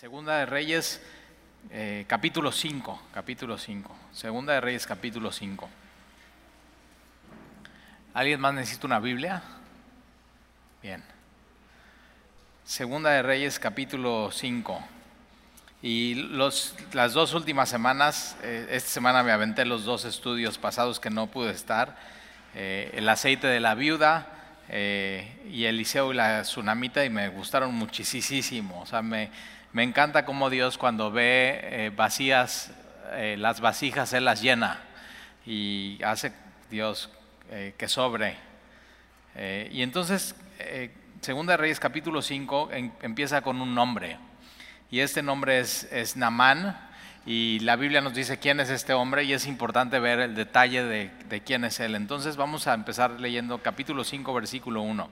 Segunda de Reyes, eh, capítulo 5, capítulo 5. Segunda de Reyes, capítulo 5. ¿Alguien más necesita una Biblia? Bien. Segunda de Reyes, capítulo 5. Y los, las dos últimas semanas, eh, esta semana me aventé los dos estudios pasados que no pude estar. Eh, el aceite de la viuda y Eliseo y la tsunamita y me gustaron muchísimo. O sea, me, me encanta cómo Dios cuando ve eh, vacías eh, las vasijas, Él las llena y hace Dios eh, que sobre. y entonces, Segunda Reyes capítulo 5 empieza con un nombre. Y este nombre es, es Namán. Y la Biblia nos dice quién es este hombre y es importante ver el detalle de, de quién es él. Entonces vamos a empezar leyendo capítulo 5, versículo 1.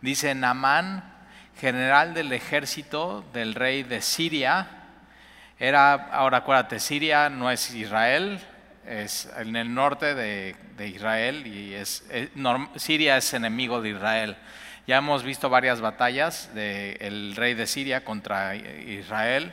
Dice, Namán general del ejército del rey de Siria. Era, ahora acuérdate, Siria no es Israel, es en el norte de, Israel y es, Siria es enemigo de Israel. Ya hemos visto varias batallas del rey de Siria contra Israel.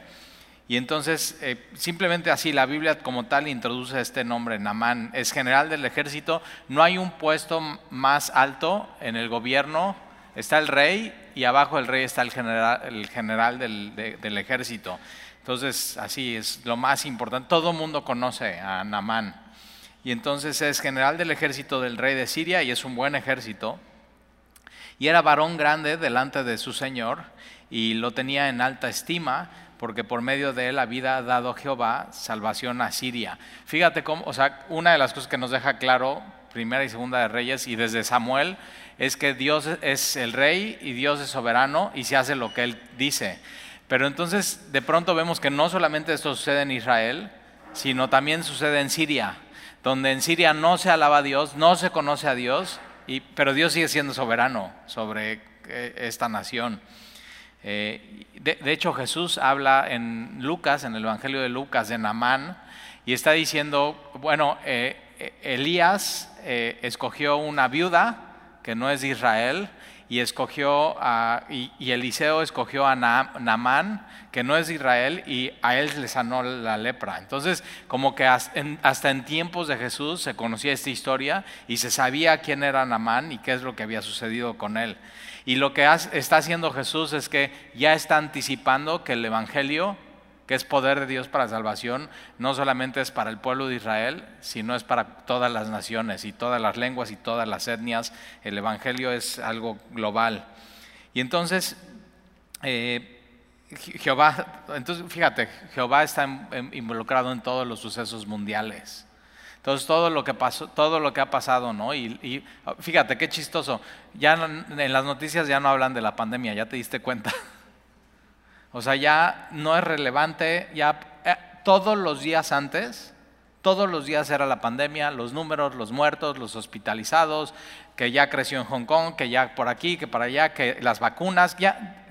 Y entonces, eh, simplemente así, la Biblia como tal introduce este nombre, Namán. Es general del ejército. No hay un puesto más alto en el gobierno. Está el rey y abajo del rey está el general, el general del, ejército. Entonces, así es lo más importante. Todo mundo conoce a Namán. Y entonces es general del ejército del rey de Siria y es un buen ejército. Y era varón grande delante de su señor y lo tenía en alta estima porque por medio de él había dado Jehová salvación a Siria. Fíjate cómo, o sea, una de las cosas que nos deja claro, primera y segunda de Reyes y desde Samuel, es que Dios es el rey y Dios es soberano y se hace lo que Él dice. Pero entonces de pronto vemos que no solamente esto sucede en Israel, sino también sucede en Siria, donde en Siria no se alaba a Dios, no se conoce a Dios, y, pero Dios sigue siendo soberano sobre eh, esta nación. Eh, de, hecho Jesús habla en Lucas, en el Evangelio de Lucas, de Namán, y está diciendo, bueno, eh, Elías escogió una viuda, que no es de Israel, y escogió a, y, Eliseo escogió a Naamán, que no es de Israel, y a él le sanó la lepra. Entonces, como que hasta en, tiempos de Jesús se conocía esta historia y se sabía quién era Naamán y qué es lo que había sucedido con él. Y lo que está haciendo Jesús es que ya está anticipando que el Evangelio que es poder de Dios para salvación, no solamente es para el pueblo de Israel, sino es para todas las naciones y todas las lenguas y todas las etnias. El Evangelio es algo global. Y entonces, eh, Jehová, entonces fíjate, Jehová está involucrado en todos los sucesos mundiales. Entonces todo lo que pasó, todo lo que ha pasado, ¿no? Y, y, fíjate qué chistoso. Ya en las noticias ya no hablan de la pandemia, ya te diste cuenta. O sea, ya no es relevante, ya eh, todos los días antes, todos los días era la pandemia, los números, los muertos, los hospitalizados, que ya creció en Hong Kong, que ya por aquí, que para allá, que las vacunas, ya,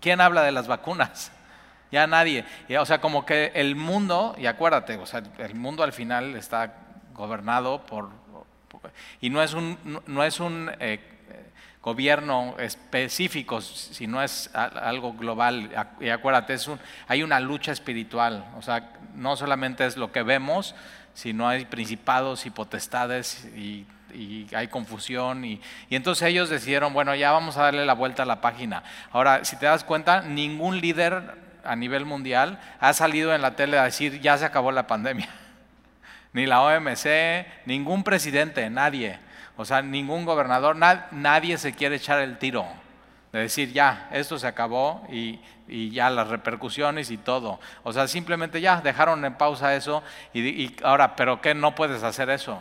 ¿quién habla de las vacunas? Ya nadie. O sea, como que el mundo, y acuérdate, o sea, el mundo al final está gobernado por, y no es un, no es un eh, gobierno específico, si no es algo global. Y acuérdate, es un, hay una lucha espiritual, o sea, no solamente es lo que vemos, sino hay principados y potestades y, hay confusión. Y, y, entonces ellos decidieron, bueno, ya vamos a darle la vuelta a la página. Ahora, si te das cuenta, ningún líder a nivel mundial ha salido en la tele a decir, ya se acabó la pandemia. Ni la OMC, ningún presidente, nadie. O sea, ningún gobernador, nadie se quiere echar el tiro de decir, ya, esto se acabó y, ya las repercusiones y todo. O sea, simplemente ya dejaron en pausa eso y, ahora, ¿pero qué no puedes hacer eso?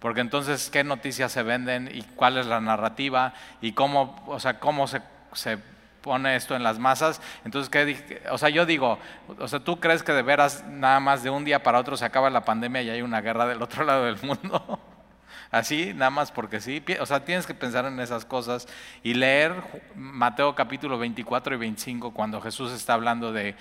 Porque entonces, ¿qué noticias se venden y cuál es la narrativa y cómo, o sea, cómo se, se pone esto en las masas? Entonces, ¿qué, o sea, yo digo, o sea, ¿tú crees que de veras nada más de un día para otro se acaba la pandemia y hay una guerra del otro lado del mundo? Así, nada más porque sí. O sea, tienes que pensar en esas cosas y leer Mateo capítulo 24 y 25 cuando Jesús está hablando de,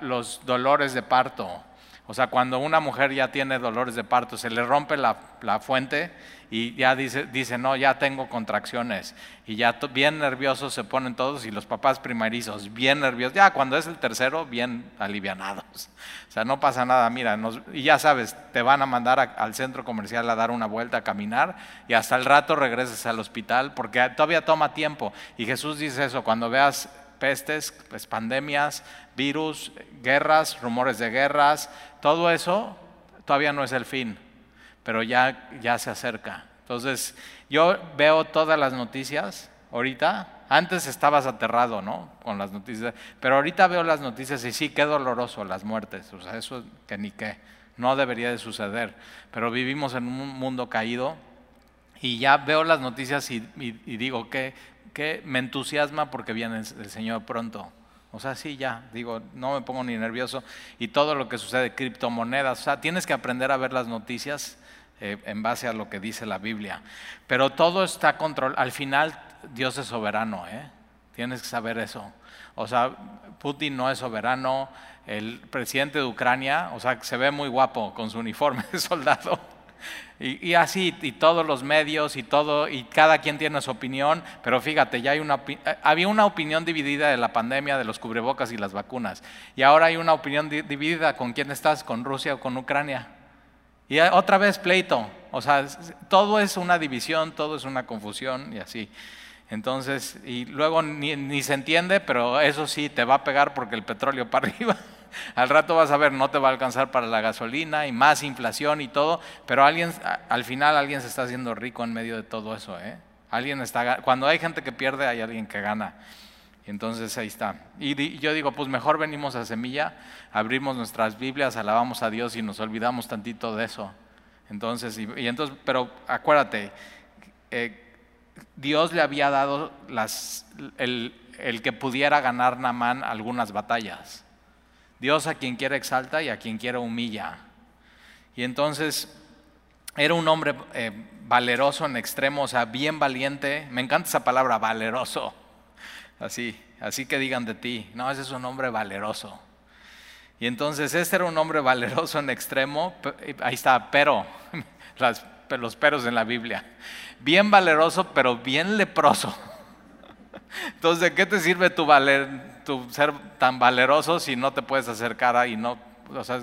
los dolores de parto. O sea, cuando una mujer ya tiene dolores de parto, se le rompe la, fuente y ya dice, dice, no, ya tengo contracciones. Y ya bien nerviosos se ponen todos y los papás primerizos, bien nerviosos. Ya cuando es el tercero, bien alivianados. O sea, no pasa nada, mira, y ya sabes, te van a mandar al centro comercial a dar una vuelta, a caminar y hasta el rato regreses al hospital porque todavía toma tiempo. Y Jesús dice eso, cuando veas pestes, pues, pandemias, virus, guerras, rumores de guerras, todo eso todavía no es el fin, pero ya, ya se acerca. Entonces, yo veo todas las noticias ahorita. Antes estabas aterrado, ¿no? Con las noticias, pero ahorita veo las noticias y sí, qué doloroso las muertes, o sea, eso que ni qué, no debería de suceder, pero vivimos en un mundo caído y ya veo las noticias y, y digo, ¿qué, que me entusiasma porque viene el Señor pronto. O sea, sí, ya, digo, no me pongo ni nervioso. Y todo lo que sucede, criptomonedas, o sea, tienes que aprender a ver las noticias eh, en base a lo que dice la Biblia. Pero todo está controlado. Al final, Dios es soberano, ¿eh? Tienes que saber eso. O sea, Putin no es soberano. El presidente de Ucrania, o sea, se ve muy guapo con su uniforme de soldado y, así, y todos los medios y todo, y cada quien tiene su opinión, pero fíjate, ya hay una, eh, había una opinión dividida de la pandemia, de los cubrebocas y las vacunas, y ahora hay una opinión dividida con quién estás, con Rusia o con Ucrania. Y otra vez pleito, o sea, todo es una división, todo es una confusión y así. Entonces, y luego ni, ni se entiende, pero eso sí, te va a pegar porque el petróleo para arriba. Al rato vas a ver, no te va a alcanzar para la gasolina y más inflación y todo, pero alguien, al final alguien se está haciendo rico en medio de todo eso. ¿eh? Alguien está, cuando hay gente que pierde, hay alguien que gana. Entonces ahí está. Y yo digo, pues mejor venimos a Semilla, abrimos nuestras Biblias, alabamos a Dios y nos olvidamos tantito de eso. Entonces, y, entonces, pero acuérdate, eh, Dios le había dado las, el, el que pudiera ganar Namán algunas batallas. Dios a quien quiere exalta y a quien quiere humilla. Y entonces era un hombre eh, valeroso en extremo, o sea, bien valiente. Me encanta esa palabra, valeroso. Así, así que digan de ti, no, ese es un hombre valeroso. Y entonces este era un hombre valeroso en extremo, ahí está, pero, los peros en la Biblia. Bien valeroso, pero bien leproso. Entonces, ¿de qué te sirve tu, valer, tu ser tan valeroso si no te puedes acercar a y no, o sea,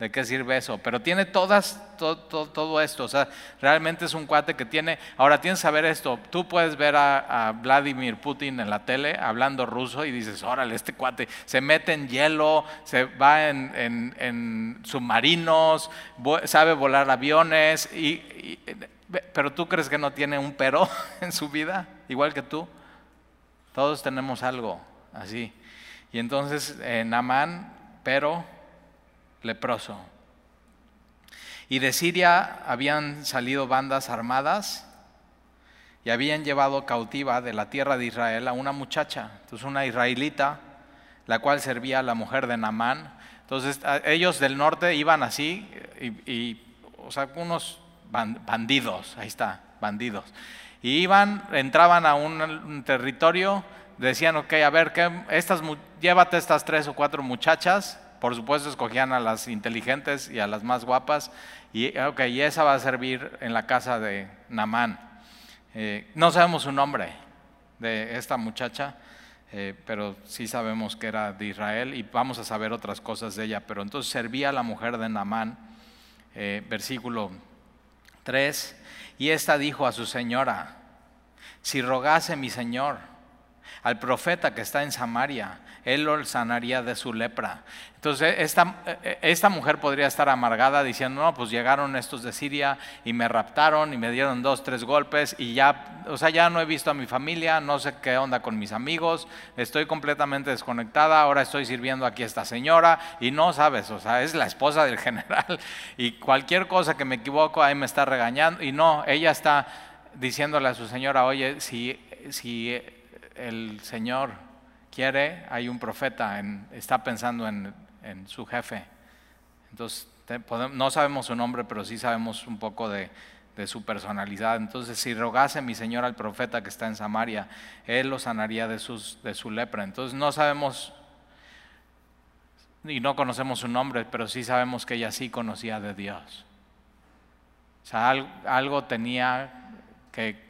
¿de qué sirve eso? Pero tiene todas, todo, esto, o sea, realmente es un cuate que tiene, ahora tienes que saber esto, tú puedes ver a, Vladimir Putin en la tele hablando ruso y dices, órale, este cuate se mete en hielo, se va en, submarinos, sabe volar aviones, y, pero tú crees que no tiene un pero en su vida, igual que tú. Todos tenemos algo así. Y entonces eh, Namán, pero leproso. Y de Siria habían salido bandas armadas y habían llevado cautiva de la tierra de Israel a una muchacha, entonces una israelita, la cual servía a la mujer de Namán. Entonces ellos del norte iban así, y, o sea, unos bandidos, ahí está, bandidos. Y iban, entraban a un territorio decían, ok, a ver, estas, llévate estas tres o cuatro muchachas, por supuesto escogían a las inteligentes y a las más guapas, y, ok, y esa va a servir en la casa de Namán. Eh, no sabemos su nombre de esta muchacha, eh, pero sí sabemos que era de Israel y vamos a saber otras cosas de ella. Pero entonces servía a la mujer de Namán, eh, versículo 3, y esta dijo a su señora, si rogase mi señor, al profeta que está en Samaria, él lo sanaría de su lepra. Entonces, esta, esta, mujer podría estar amargada diciendo, no, pues llegaron estos de Siria y me raptaron y me dieron dos, tres golpes y ya, o sea, ya no he visto a mi familia, no sé qué onda con mis amigos, estoy completamente desconectada, ahora estoy sirviendo aquí a esta señora y no sabes, o sea, es la esposa del general y cualquier cosa que me equivoco ahí me está regañando y no, ella está diciéndole a su señora, oye, si, si el Señor quiere, hay un profeta, está pensando en, su jefe. Entonces, no sabemos su nombre, pero sí sabemos un poco de, su personalidad. Entonces, si rogase mi Señor al profeta que está en Samaria, Él lo sanaría de, su lepra. Entonces, no sabemos y no conocemos su nombre, pero sí sabemos que ella sí conocía de Dios. O sea, algo, tenía que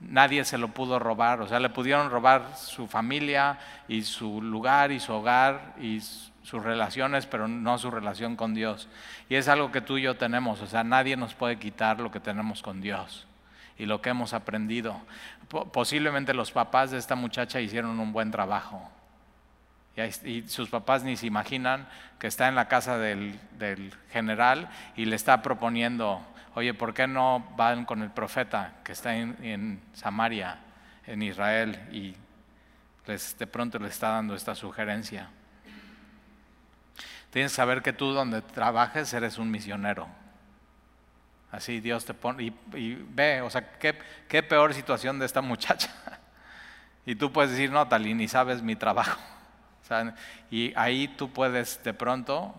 nadie se lo pudo robar. O sea, le pudieron robar su familia y su lugar y su hogar y sus relaciones, pero no su relación con Dios. Y es algo que tú y yo tenemos. O sea, nadie nos puede quitar lo que tenemos con Dios y lo que hemos aprendido. Posiblemente los papás de esta muchacha hicieron un buen trabajo y sus papás ni se imaginan que está en la casa del, general y le está proponiendo, oye, ¿por qué no van con el profeta que está en, Samaria, en Israel? Y de pronto le está dando esta sugerencia. Tienes que saber que tú donde trabajes eres un misionero. Así Dios te pone, y, ve, o sea, ¿qué, qué peor situación de esta muchacha. Y tú puedes decir, no, Talí, ni sabes mi trabajo y ahí tú puedes de pronto,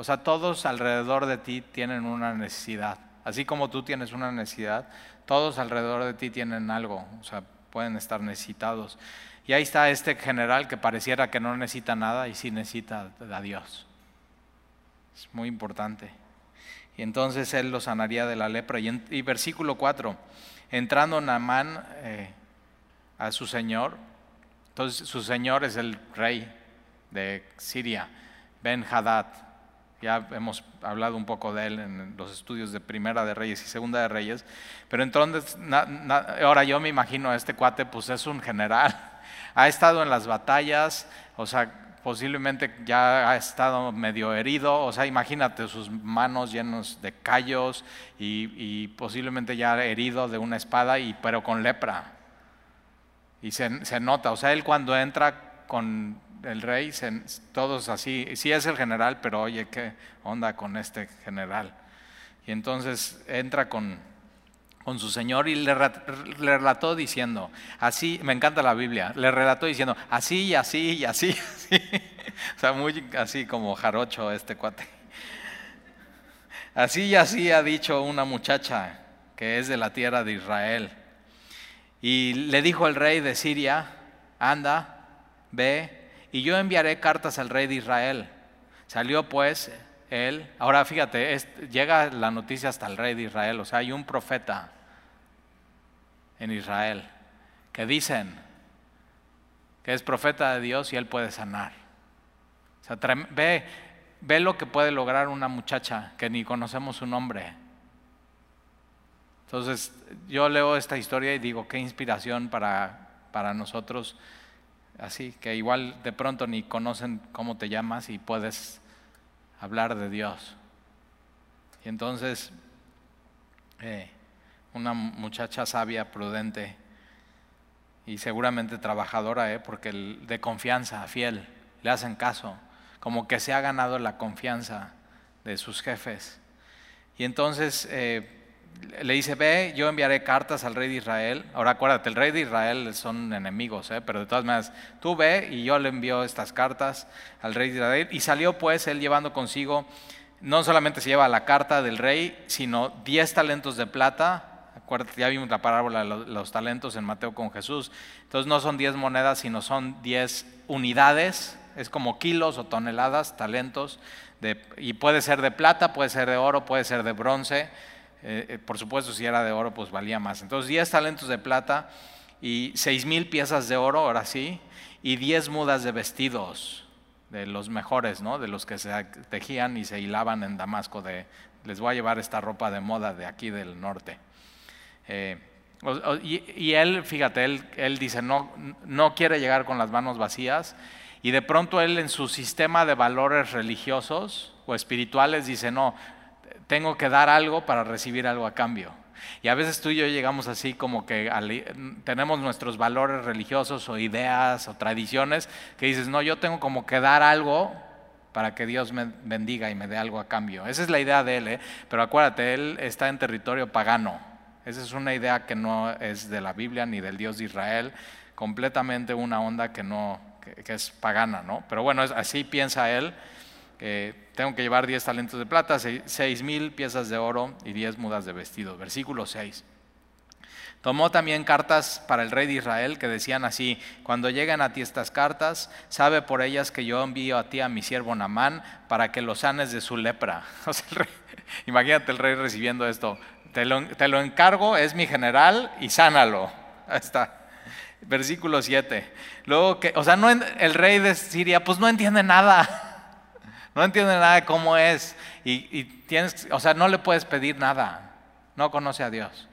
o sea, todos alrededor de ti tienen una necesidad. Así como tú tienes una necesidad, todos alrededor de ti tienen algo, o sea, pueden estar necesitados. Y ahí está este general que pareciera que no necesita nada y sí necesita a Dios. Es muy importante. Y entonces él lo sanaría de la lepra. Y, versículo 4, entrando Naamán eh, a su señor, entonces su señor es el rey de Siria, Ben Hadad. Ya hemos hablado un poco de él en los estudios de Primera de Reyes y Segunda de Reyes. Pero entonces, ahora yo me imagino a este cuate, pues es un general. Ha estado en las batallas, o sea, posiblemente ya ha estado medio herido, o sea, imagínate sus manos llenos de callos y, y posiblemente ya herido de una espada, y, pero con lepra. Y se, nota, o sea, él cuando entra con el rey, todos así, sí es el general, pero oye, ¿qué onda con este general? Y entonces entra con, con su señor y le, relató diciendo, así, me encanta la Biblia, le relató diciendo, así y así y así, así. o sea, muy así como jarocho este cuate. Así y así ha dicho una muchacha que es de la tierra de Israel. Y le dijo el rey de Siria, anda, ve, y yo enviaré cartas al rey de Israel. Salió pues él, ahora fíjate, llega la noticia hasta el rey de Israel, o sea, hay un profeta en Israel que dicen que es profeta de Dios y él puede sanar. O sea, ve, ve lo que puede lograr una muchacha que ni conocemos su nombre entonces, yo leo esta historia y digo, qué inspiración para, para nosotros, así que igual de pronto ni conocen cómo te llamas y puedes hablar de Dios. Y entonces, eh, una muchacha sabia, prudente y seguramente trabajadora, eh, porque de confianza, fiel, le hacen caso, como que se ha ganado la confianza de sus jefes. Y entonces, eh, le dice, ve, yo enviaré cartas al rey de Israel. Ahora acuérdate, el rey de Israel son enemigos, ¿eh? pero de todas maneras, tú ve y yo le envío estas cartas al rey de Israel. Y salió pues él llevando consigo, no solamente se lleva la carta del rey, sino 10 talentos de plata. Acuérdate, ya vimos la parábola de los talentos en Mateo con Jesús. Entonces no son 10 monedas, sino son 10 unidades, es como kilos o toneladas, talentos. De, y puede ser de plata, puede ser de oro, puede ser de bronce eh, eh, por supuesto, si era de oro, pues valía más. Entonces, 10 talentos de plata y 6 mil piezas de oro, ahora sí, y 10 mudas de vestidos, de los mejores, ¿no? De los que se tejían y se hilaban en Damasco. De, les voy a llevar esta ropa de moda de aquí del norte. Eh, y, él, fíjate, él, él dice, no, no quiere llegar con las manos vacías. Y de pronto él en su sistema de valores religiosos o espirituales dice, no, tengo que dar algo para recibir algo a cambio. Y a veces tú y yo llegamos así como que tenemos nuestros valores religiosos o ideas o tradiciones que dices, no, yo tengo como que dar algo para que Dios me bendiga y me dé algo a cambio. Esa es la idea de él, ¿eh? pero acuérdate, él está en territorio pagano. Esa es una idea que no es de la Biblia ni del Dios de Israel, completamente una onda que no, que, es pagana, ¿no? Pero bueno, así piensa él tengo que llevar 10 talentos de plata, 6 mil piezas de oro y 10 mudas de vestido. Versículo 6. Tomó también cartas para el rey de Israel que decían así, cuando lleguen a ti estas cartas, sabe por ellas que yo envío a ti a mi siervo Namán para que lo sanes de su lepra. imagínate el rey recibiendo esto, te lo, te lo, encargo, es mi general y sánalo. Ahí está. Versículo 7. Luego que, o sea, no, el rey de Siria pues no entiende nada. No entiende nada de cómo es. Y, tienes, o sea, no le puedes pedir nada. No conoce a Dios.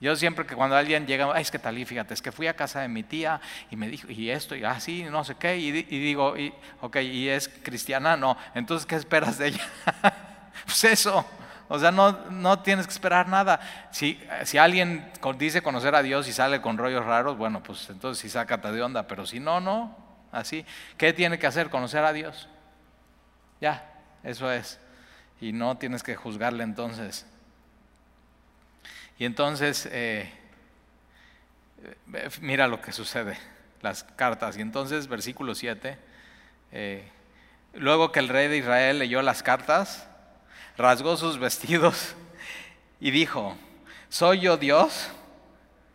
Yo siempre que cuando alguien llega, es que tal fíjate, es que fui a casa de mi tía y me dijo, y esto, y así, no sé qué, y, digo, y, ok, ¿y es cristiana? No, entonces, ¿qué esperas de ella? pues eso, o sea, no, no tienes que esperar nada. Si, si alguien dice conocer a Dios y sale con rollos raros, bueno, pues entonces sí sácate de onda, pero si no, no, así. ¿Qué tiene que hacer? Conocer a Dios. Ya, eso es. Y no tienes que juzgarle entonces. Y entonces, eh, mira lo que sucede, las cartas. Y entonces, versículo 7, eh, luego que el rey de Israel leyó las cartas, rasgó sus vestidos y dijo, ¿soy yo Dios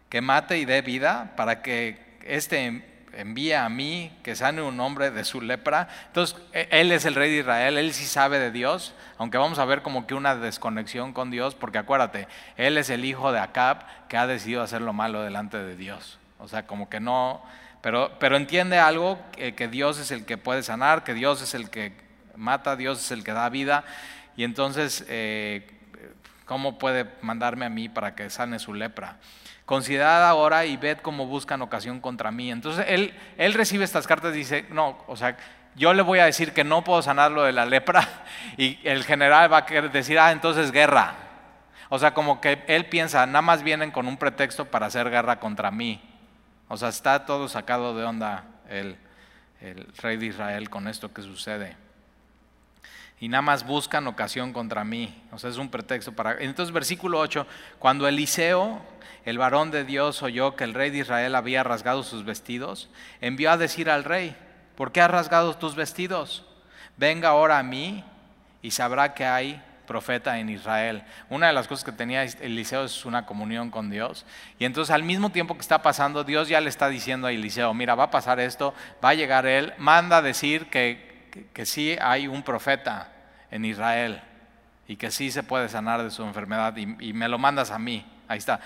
que mate y dé vida para que este envía a mí que sane un hombre de su lepra. Entonces, e, él es el rey de Israel, él sí sabe de Dios, aunque vamos a ver como que una desconexión con Dios, porque acuérdate, él es el hijo de Acab que ha decidido hacer lo malo delante de Dios. O sea, como que no, pero, pero entiende algo, que, Dios es el que puede sanar, que Dios es el que mata, Dios es el que da vida, y entonces, eh, ¿cómo puede mandarme a mí para que sane su lepra? Considerad ahora y ved cómo buscan ocasión contra mí. Entonces él, él recibe estas cartas y dice, no, o sea, yo le voy a decir que no puedo sanarlo de la lepra y el general va a decir, ah, entonces guerra. O sea, como que él piensa, nada más vienen con un pretexto para hacer guerra contra mí. O sea, está todo sacado de onda el, el rey de Israel con esto que sucede. Y nada más buscan ocasión contra mí. O sea, es un pretexto para... Entonces, versículo 8, cuando Eliseo el varón de Dios oyó que el rey de Israel había rasgado sus vestidos, envió a decir al rey, ¿por qué has rasgado tus vestidos? Venga ahora a mí y sabrá que hay profeta en Israel. Una de las cosas que tenía Eliseo es una comunión con Dios. Y entonces al mismo tiempo que está pasando, Dios ya le está diciendo a Eliseo, mira, va a pasar esto, va a llegar él, manda a decir que, que, sí hay un profeta en Israel y que sí se puede sanar de su enfermedad y me lo mandas a mí. Ahí está.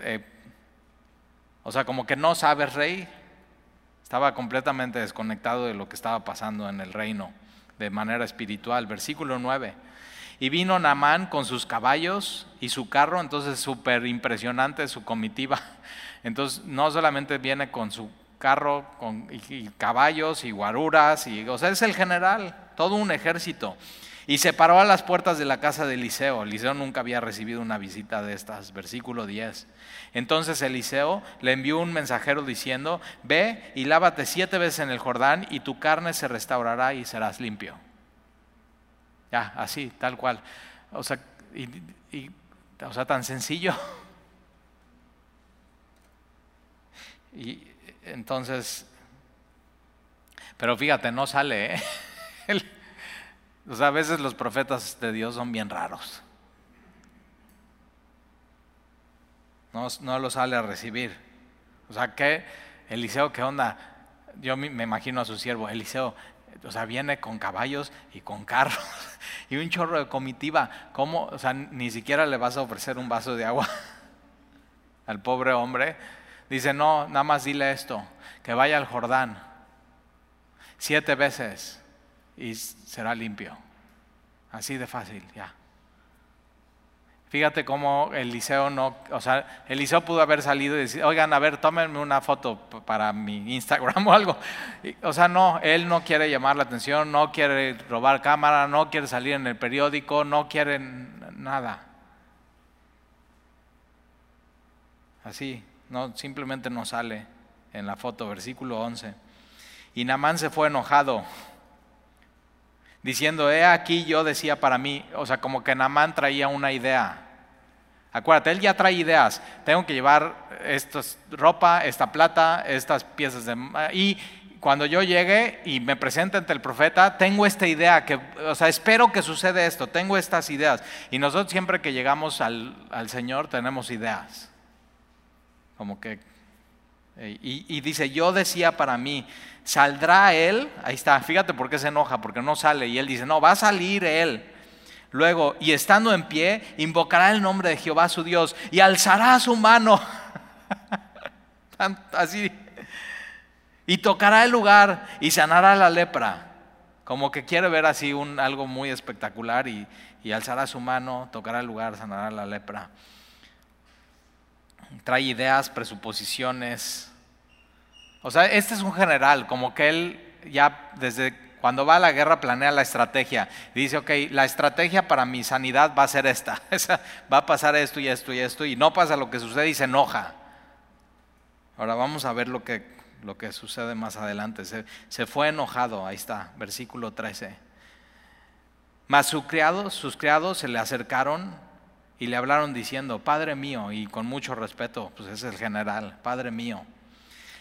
Eh, o sea, como que no sabe rey, estaba completamente desconectado de lo que estaba pasando en el reino de manera espiritual. Versículo 9. Y vino Naamán con sus caballos y su carro, entonces súper impresionante su comitiva. Entonces no solamente viene con su carro con, caballos y guaruras, y, o sea, es el general, todo un ejército. Y se paró a las puertas de la casa de Eliseo. Eliseo nunca había recibido una visita de estas. Versículo 10. Entonces Eliseo le envió un mensajero diciendo, ve y lávate siete veces en el Jordán y tu carne se restaurará y serás limpio. Ya, así, tal cual. O sea, o sea tan sencillo. Y entonces, pero fíjate, no sale. ¿eh? O sea, a veces los profetas de Dios son bien raros. No, no lo sale a recibir. O sea, ¿qué? Eliseo, ¿qué onda? Yo me, imagino a su siervo, Eliseo, o sea, viene con caballos y con carros y un chorro de comitiva. ¿Cómo? O sea, ni siquiera le vas a ofrecer un vaso de agua al pobre hombre. Dice, no, nada más dile esto, que vaya al Jordán siete veces y será limpio. Así de fácil, ya. Fíjate cómo Eliseo no, o sea, Eliseo pudo haber salido y decir, oigan, a ver, tómenme una foto para mi Instagram o algo. O sea, no, él no quiere llamar la atención, no quiere robar cámara, no quiere salir en el periódico, no quiere nada. Así, no, simplemente no sale en la foto, versículo 11. Y Namán se fue enojado diciendo, he aquí yo decía para mí, o sea, como que Namán traía una idea. Acuérdate, él ya trae ideas. Tengo que llevar esta ropa, esta plata, estas piezas de... Y cuando yo llegue y me presente ante el profeta, tengo esta idea, que, o sea, espero que suceda esto, tengo estas ideas. Y nosotros siempre que llegamos al, al Señor tenemos ideas. como que... eh, Y, dice, yo decía para mí, ¿saldrá él? Ahí está, fíjate por qué se enoja, porque no sale. Y él dice, no, va a salir él. Luego, y estando en pie, invocará el nombre de Jehová su Dios y alzará su mano. Así. Y tocará el lugar y sanará la lepra. Como que quiere ver así un, algo muy espectacular y, y alzará su mano, tocará el lugar, sanará la lepra. Trae ideas, presuposiciones. O sea, este es un general, como que él ya desde cuando va a la guerra planea la estrategia. Dice, ok, la estrategia para mi sanidad va a ser esta. Va a pasar esto y esto y esto. Y no pasa lo que sucede y se enoja. Ahora vamos a ver lo que, lo que sucede más adelante. Se, se fue enojado, ahí está, versículo 13. Mas su criado- sus criados se le acercaron y le hablaron diciendo, Padre mío, y con mucho respeto, pues es el general, Padre mío,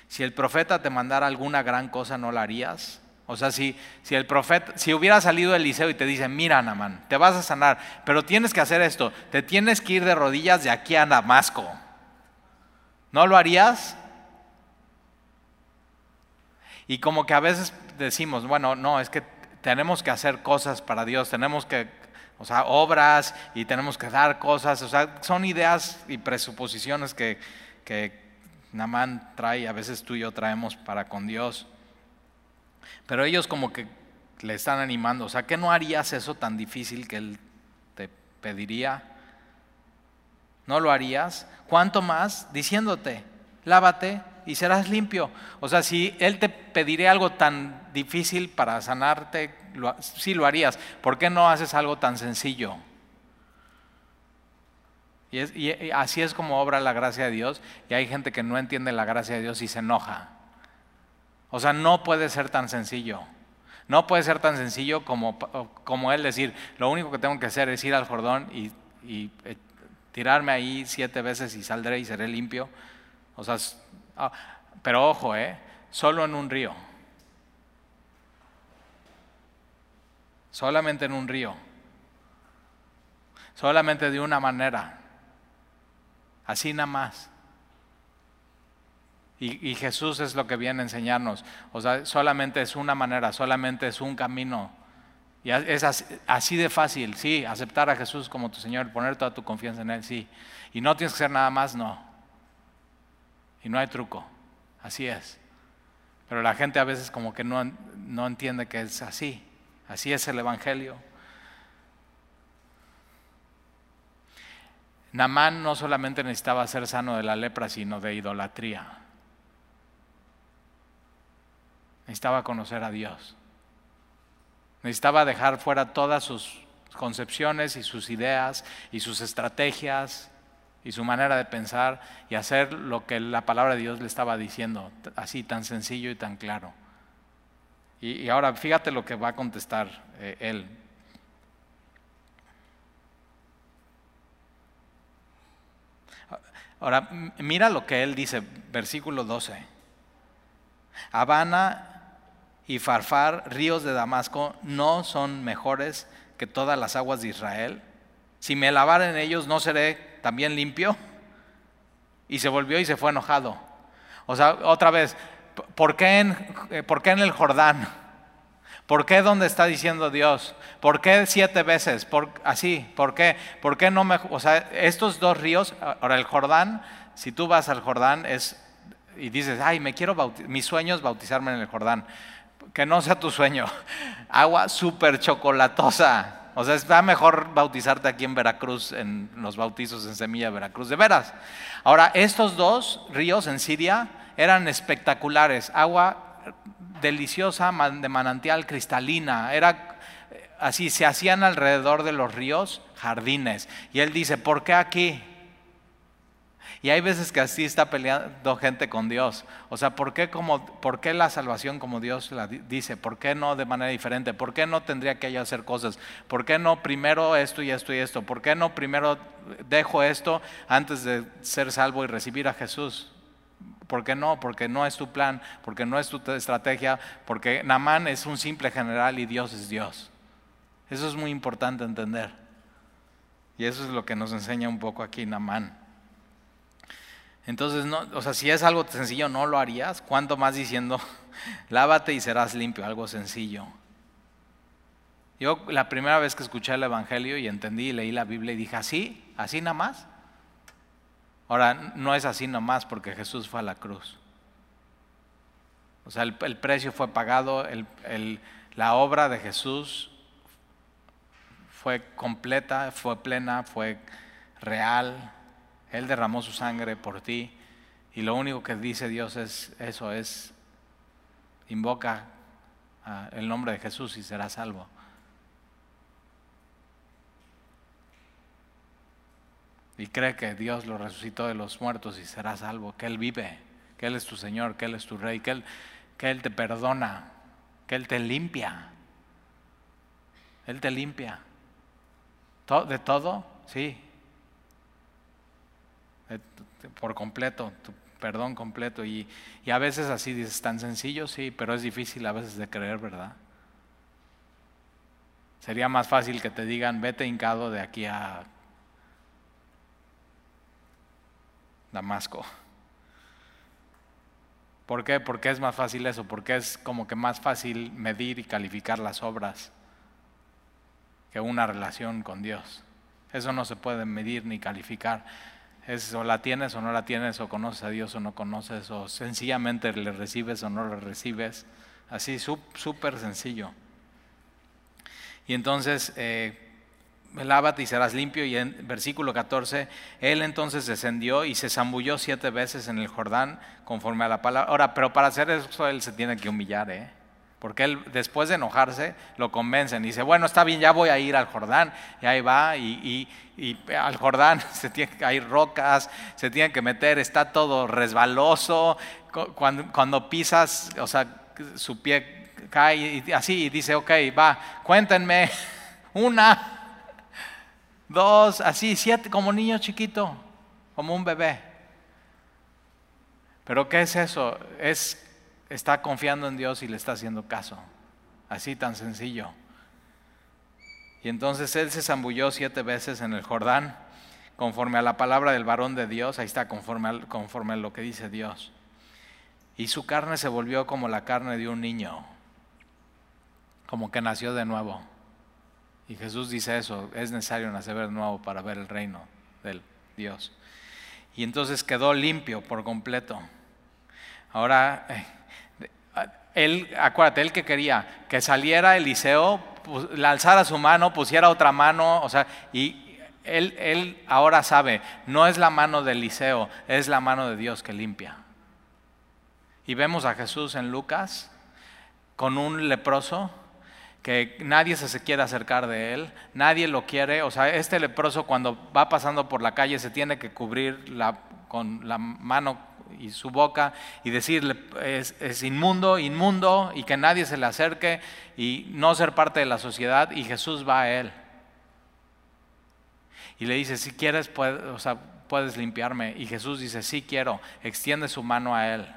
si el profeta te mandara alguna gran cosa, ¿no la harías? O sea, si, si el profeta, si hubiera salido Eliseo y te dice, mira, Namán, te vas a sanar, pero tienes que hacer esto, te tienes que ir de rodillas de aquí a Damasco. ¿No lo harías? Y como que a veces decimos, bueno, no, es que tenemos que hacer cosas para Dios, tenemos que, o sea, obras y tenemos que dar cosas, o sea, son ideas y presuposiciones que, que Namán trae, a veces tú y yo traemos para con Dios. Pero ellos como que le están animando, o sea, ¿qué no harías eso tan difícil que Él te pediría? ¿No lo harías? ¿Cuánto más? Diciéndote, lávate y serás limpio. O sea, si Él te pediría algo tan difícil para sanarte, sí lo harías. ¿Por qué no haces algo tan sencillo? Y, así es como obra la gracia de Dios. Y hay gente que no entiende la gracia de Dios y se enoja. O sea, no puede ser tan sencillo. No puede ser tan sencillo como, como él decir, lo único que tengo que hacer es ir al Jordán y, eh, tirarme ahí siete veces y saldré y seré limpio. O sea, ah, pero ojo, ¿eh? Solo en un río. Solamente en un río. Solamente de una manera. Así nada más. Y, Jesús es lo que viene a enseñarnos. O sea, solamente es una manera, solamente es un camino. Y es así, de fácil, sí, aceptar a Jesús como tu Señor, poner toda tu confianza en Él, sí. Y no tienes que hacer nada más, no. Y no hay truco, así es. Pero la gente a veces como que no, no entiende que es así. Así es el Evangelio. Namán no solamente necesitaba ser sano de la lepra, sino de idolatría. Necesitaba conocer a Dios. Necesitaba dejar fuera todas sus concepciones y sus ideas y sus estrategias y su manera de pensar y hacer lo que la palabra de Dios le estaba diciendo, así tan sencillo y tan claro. Y, y ahora fíjate lo que va a contestar eh, él. Ahora, mira lo que él dice, versículo 12. Habana y Farfar, ríos de Damasco, no son mejores que todas las aguas de Israel. Si me lavar en ellos, ¿no seré también limpio? Y se volvió y se fue enojado. O sea, otra vez, ¿por qué en, eh, ¿por qué en el Jordán? ¿Por qué donde está diciendo Dios? ¿Por qué siete veces? ¿Por, así, ¿por qué? ¿Por qué no me.? O sea, estos dos ríos, ahora el Jordán, si tú vas al Jordán es, y dices, ay, me quiero bautizar, mi sueño es bautizarme en el Jordán. Que no sea tu sueño. Agua súper chocolatosa. O sea, está mejor bautizarte aquí en Veracruz, en los bautizos en Semilla Veracruz, de veras. Ahora, estos dos ríos en Siria eran espectaculares. Agua deliciosa de manantial cristalina. Era eh, así, se hacían alrededor de los ríos jardines. Y él dice, ¿por qué aquí? Y hay veces que así está peleando gente con Dios. O sea, ¿por qué, como, ¿por qué la salvación como Dios la di- dice? ¿Por qué no de manera diferente? ¿Por qué no tendría que yo hacer cosas? ¿Por qué no primero esto y esto y esto? ¿Por qué no primero dejo esto antes de ser salvo y recibir a Jesús? ¿Por qué no? Porque no es tu plan, porque no es tu te- estrategia, porque Namán es un simple general y Dios es Dios. Eso es muy importante entender. Y eso es lo que nos enseña un poco aquí Namán. Entonces, no, o sea, si es algo sencillo, no lo harías. ¿Cuánto más diciendo, lávate y serás limpio? Algo sencillo. Yo la primera vez que escuché el Evangelio y entendí y leí la Biblia y dije, ¿así? ¿Así nada más? Ahora, no es así nada más porque Jesús fue a la cruz. O sea, el, precio fue pagado, la obra de Jesús fue completa, fue plena, fue real. Él derramó su sangre por ti. Y lo único que dice Dios es eso, es invoca el nombre de Jesús y serás salvo. Y cree que Dios lo resucitó de los muertos y será salvo, que Él vive, que Él es tu Señor, que Él es tu Rey, que Él, que Él te perdona, que Él te limpia. Él te limpia. ¿De todo? Sí, por completo, tu perdón completo. Y, y a veces así dices, tan sencillo, sí, pero es difícil a veces de creer, ¿verdad? Sería más fácil que te digan, vete hincado de aquí a Damasco. ¿Por qué? Porque es más fácil eso, porque es como que más fácil medir y calificar las obras que una relación con Dios. Eso no se puede medir ni calificar. Es o la tienes o no la tienes, o conoces a Dios o no conoces, o sencillamente le recibes o no le recibes. Así, súper sencillo. Y entonces, eh, lávate y serás limpio. Y en versículo 14, él entonces descendió y se zambulló siete veces en el Jordán conforme a la palabra. Ahora, pero para hacer eso él se tiene que humillar, ¿eh? Porque él, después de enojarse, lo convencen. Y dice, bueno, está bien, ya voy a ir al Jordán. Y ahí va, y, al Jordán se hay rocas, se tiene que meter, está todo resbaloso. Cuando, cuando pisas, o sea, su pie cae y así, y dice, ok, va, cuéntenme, una, dos, así, siete, como niño chiquito, como un bebé. Pero ¿qué es eso? Es está confiando en Dios y le está haciendo caso. Así tan sencillo. Y entonces él se zambulló siete veces en el Jordán, conforme a la palabra del varón de Dios, ahí está, conforme conforme a lo que dice Dios. Y su carne se volvió como la carne de un niño, como que nació de nuevo. Y Jesús dice eso, es necesario nacer de nuevo para ver el reino del Dios. Y entonces quedó limpio por completo. Ahora, eh, él, acuérdate, él que quería que saliera Eliseo, pues, alzara su mano, pusiera otra mano, o sea, y él, él ahora sabe, no es la mano de Eliseo, es la mano de Dios que limpia. Y vemos a Jesús en Lucas con un leproso que nadie se quiere acercar de él, nadie lo quiere, o sea, este leproso cuando va pasando por la calle se tiene que cubrir con la mano y su boca y decirle es, inmundo, inmundo y que nadie se le acerque y no ser parte de la sociedad y Jesús va a él. Y le dice, si quieres, puedes, o sea, puedes limpiarme. Y Jesús dice, sí quiero, extiende su mano a él.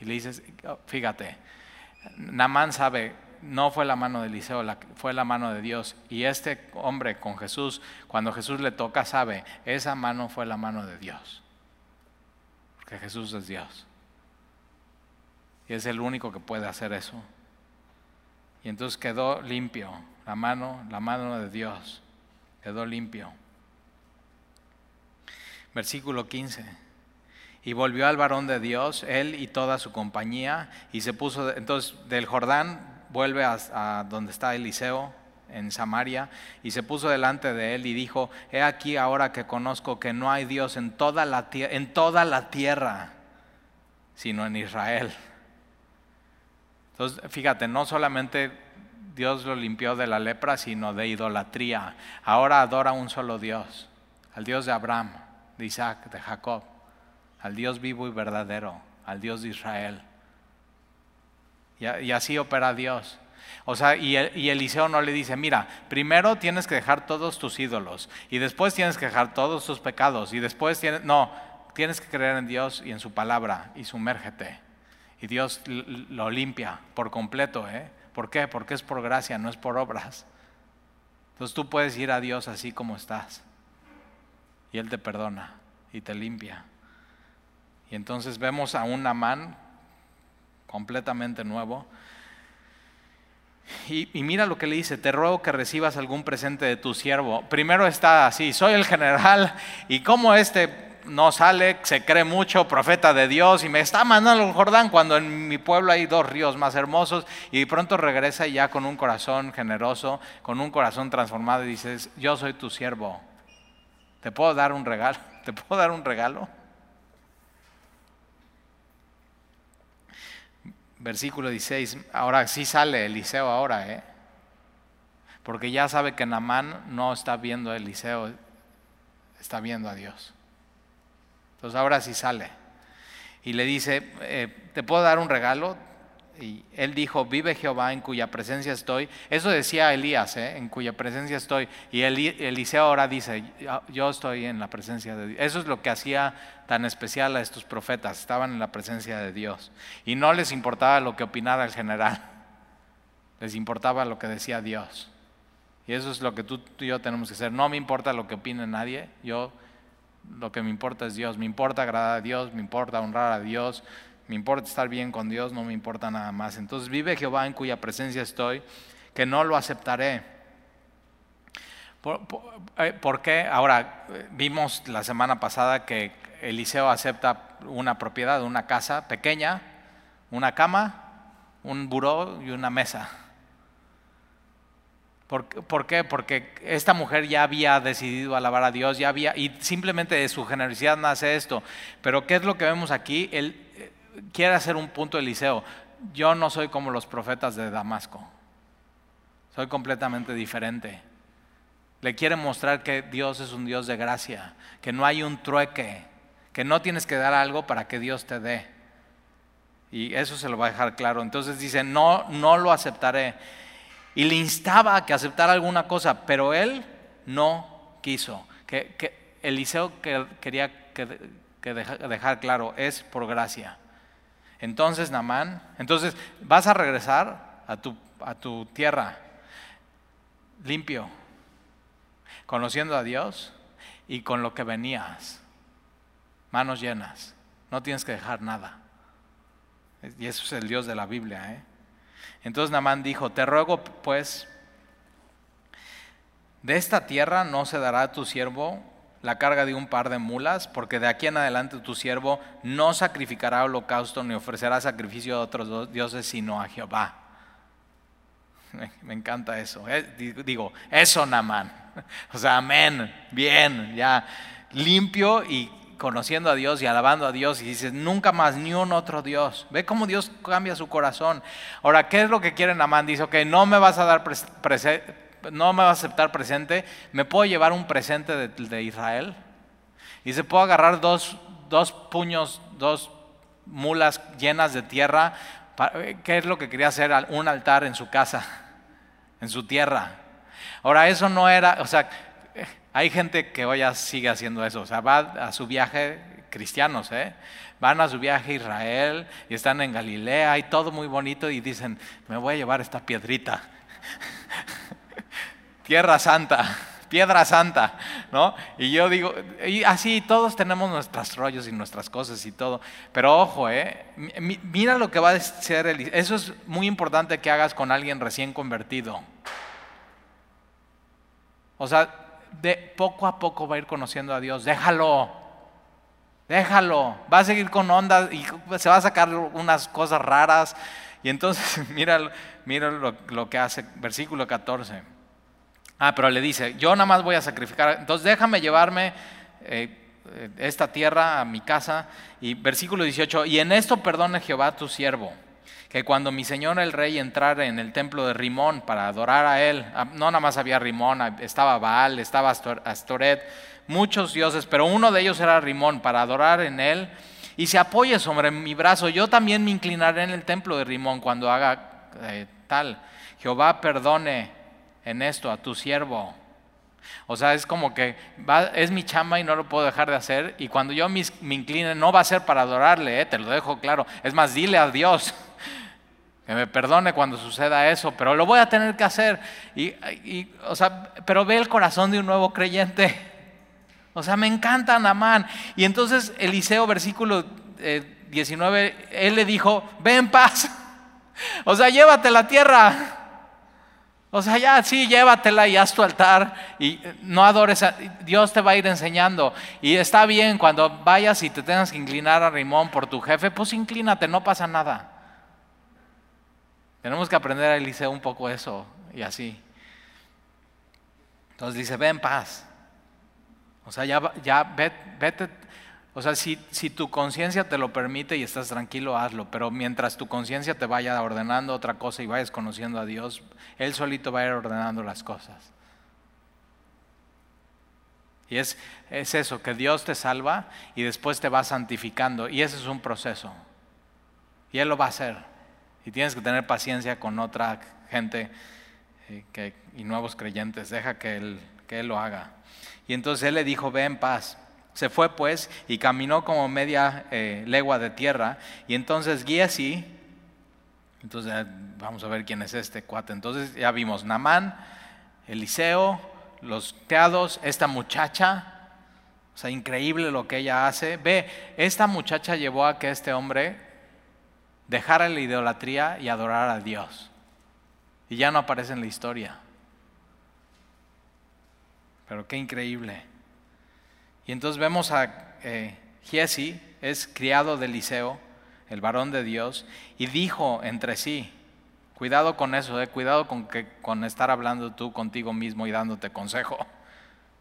Y le dice, fíjate, Namán sabe, no fue la mano de Eliseo, fue la mano de Dios. Y este hombre con Jesús, cuando Jesús le toca, sabe, esa mano fue la mano de Dios que Jesús es Dios. Y es el único que puede hacer eso. Y entonces quedó limpio, la mano, la mano de Dios, quedó limpio. Versículo 15. Y volvió al varón de Dios, él y toda su compañía, y se puso, entonces del Jordán vuelve a, donde está Eliseo, en Samaria, y se puso delante de él y dijo, he aquí ahora que conozco que no hay Dios en toda la, en toda la tierra, sino en Israel. Entonces, fíjate, no solamente Dios lo limpió de la lepra, sino de idolatría. Ahora adora a un solo Dios, al Dios de Abraham, de Isaac, de Jacob, al Dios vivo y verdadero, al Dios de Israel. Y así opera Dios. O sea, y, Eliseo no le dice, mira, primero tienes que dejar todos tus ídolos, y después tienes que dejar todos tus pecados, y después tienes, no, tienes que creer en Dios y en su palabra, y sumérgete. Y Dios lo limpia por completo, ¿eh? ¿Por qué? Porque es por gracia, no es por obras. Entonces tú puedes ir a Dios así como estás, y Él te perdona y te limpia. Y entonces vemos a un Namán completamente nuevo. Y, mira lo que le dice, te ruego que recibas algún presente de tu siervo. Primero está así, soy el general y como este no sale, se cree mucho, profeta de Dios, y me está mandando al Jordán cuando en mi pueblo hay dos ríos más hermosos, y de pronto regresa ya con un corazón generoso, con un corazón transformado, y dices, yo soy tu siervo, ¿te puedo dar un regalo? ¿Te puedo dar un regalo? Versículo 16, ahora sí sale Eliseo ahora, ¿eh? Porque ya sabe que Namán no está viendo a Eliseo, está viendo a Dios. Entonces ahora sí sale. Y le dice, eh, ¿te puedo dar un regalo? Y él dijo, vive Jehová en cuya presencia estoy. Eso decía Elías, ¿eh? en cuya presencia estoy. Y Eliseo ahora dice, yo estoy en la presencia de Dios. Eso es lo que hacía tan especial a estos profetas. Estaban en la presencia de Dios. Y no les importaba lo que opinara el general. Les importaba lo que decía Dios. Y eso es lo que tú, tú y yo tenemos que hacer. No me importa lo que opine nadie. Yo lo que me importa es Dios, me importa agradar a Dios, me importa honrar a Dios, me importa estar bien con Dios, no me importa nada más. Entonces vive Jehová en cuya presencia estoy, que no lo aceptaré. ¿Por, eh, qué? Ahora, vimos la semana pasada que Eliseo acepta una propiedad, una casa pequeña, una cama, un buró y una mesa. ¿Por, qué? Porque esta mujer ya había decidido alabar a Dios, ya había, y simplemente de su generosidad nace esto. Pero ¿qué es lo que vemos aquí? Eh, quiere hacer un punto Eliseo. Yo no soy como los profetas de Damasco. Soy completamente diferente. Le quiere mostrar que Dios es un Dios de gracia, que no hay un trueque, que no tienes que dar algo para que Dios te dé. Y eso se lo va a dejar claro. Entonces dice, no, no lo aceptaré y le instaba a que aceptara alguna cosa, pero él no quiso. Que, Eliseo quería que, dejar claro, es por gracia. Entonces, Namán, entonces vas a regresar a tu, a tu tierra limpio, conociendo a Dios y con lo que venías, manos llenas. No tienes que dejar nada. Y eso es el Dios de la Biblia. ¿eh? Entonces Namán dijo, te ruego pues, de esta tierra no se dará a tu siervo la carga de un par de mulas, porque de aquí en adelante tu siervo no sacrificará holocausto ni ofrecerá sacrificio a otros dioses, sino a Jehová. Me, encanta eso. Eh, digo, eso Namán. O sea, amén, bien, ya limpio y conociendo a Dios y alabando a Dios y dices, nunca más ni un otro Dios. Ve cómo Dios cambia su corazón. Ahora, ¿qué es lo que quiere Namán? Dice, ok, no me vas a dar no me vas a aceptar presente, ¿me puedo llevar un presente de, Israel? Y se puede agarrar dos, dos puños, dos mulas llenas de tierra. ¿Qué es lo que quería hacer? Un altar en su casa, en su tierra. Ahora, eso no era, o sea, hay gente que hoy ya sigue haciendo eso, o sea, va a su viaje, cristianos, ¿eh? van a su viaje a Israel y están en Galilea y todo muy bonito y dicen, me voy a llevar esta piedrita. Tierra Santa, Piedra Santa, ¿no? Y yo digo, y así todos tenemos nuestros rollos y nuestras cosas y todo, pero ojo, ¿eh? Mira lo que va a ser, eso es muy importante que hagas con alguien recién convertido. O sea, de poco a poco va a ir conociendo a Dios. Déjalo. Déjalo. Va a seguir con onda y se va a sacar unas cosas raras. Y entonces, mira, mira lo, que hace, versículo 14. Ah, pero le dice, yo nada más voy a sacrificar. Entonces déjame llevarme eh, esta tierra a mi casa. Y versículo 18, y en esto perdone Jehová tu siervo que cuando mi señor el rey entrara en el templo de Rimón para adorar a él, ah, no nada más había Rimón, ah, estaba Baal, estaba Astoret, muchos dioses, pero uno de ellos era Rimón, para adorar en él, y se apoye sobre mi brazo, yo también me inclinaré en el templo de Rimón cuando haga eh, tal. Jehová perdone en esto a tu siervo. O sea, es como que es mi chamba y no lo puedo dejar de hacer. Y cuando yo me, incline, no va a ser para adorarle, eh, te lo dejo claro. Es más, dile a Dios que me perdone cuando suceda eso, pero lo voy a tener que hacer. Y, o sea, pero ve el corazón de un nuevo creyente. O sea, me encanta Namán. Y entonces Eliseo, versículo 19, eh, él le dijo, ve en paz. O sea, llévate la tierra. O sea, ya sí, llévatela y haz tu altar y no adores a Dios te va a ir enseñando. Y está bien cuando vayas y te tengas que inclinar a Rimón por tu jefe, pues inclínate, no pasa nada. Tenemos que aprender a Eliseo un poco eso y así. Entonces dice, ve en paz. O sea, ya, ya vete, o sea, si, si tu conciencia te lo permite y estás tranquilo, hazlo. Pero mientras tu conciencia te vaya ordenando otra cosa y vayas conociendo a Dios, Él solito va a ir ordenando las cosas. Y es, es eso, que Dios te salva y después te va santificando. Y ese es un proceso. Y Él lo va a hacer. Y tienes que tener paciencia con otra gente eh, y nuevos creyentes. Deja que él, que él lo haga. Y entonces él le dijo, ve en paz. Se fue pues y caminó como media eh, legua de tierra. Y entonces Giesi, entonces eh, vamos a ver quién es este cuate. Entonces ya vimos Namán, Eliseo, los teados, esta muchacha. O sea, increíble lo que ella hace. Ve, esta muchacha llevó a que este hombre dejar la idolatría y adorar a Dios. Y ya no aparece en la historia. Pero qué increíble. Y entonces vemos a eh, es criado de Eliseo, el varón de Dios, y dijo entre sí, cuidado con eso, eh, cuidado con, que, con estar hablando tú contigo mismo y dándote consejo.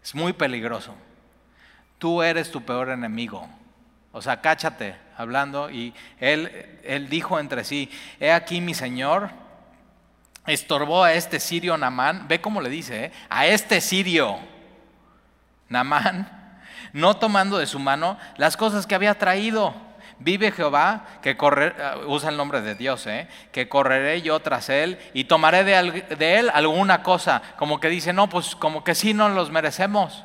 Es muy peligroso. Tú eres tu peor enemigo. O sea, cáchate hablando y él, él dijo entre sí, he aquí mi Señor estorbó a este sirio Namán, ve cómo le dice, ¿eh? a este sirio Namán, no tomando de su mano las cosas que había traído. Vive Jehová, que correr, uh, usa el nombre de Dios, ¿eh? que correré yo tras él y tomaré de, él alguna cosa. Como que dice, no, pues como que sí no los merecemos.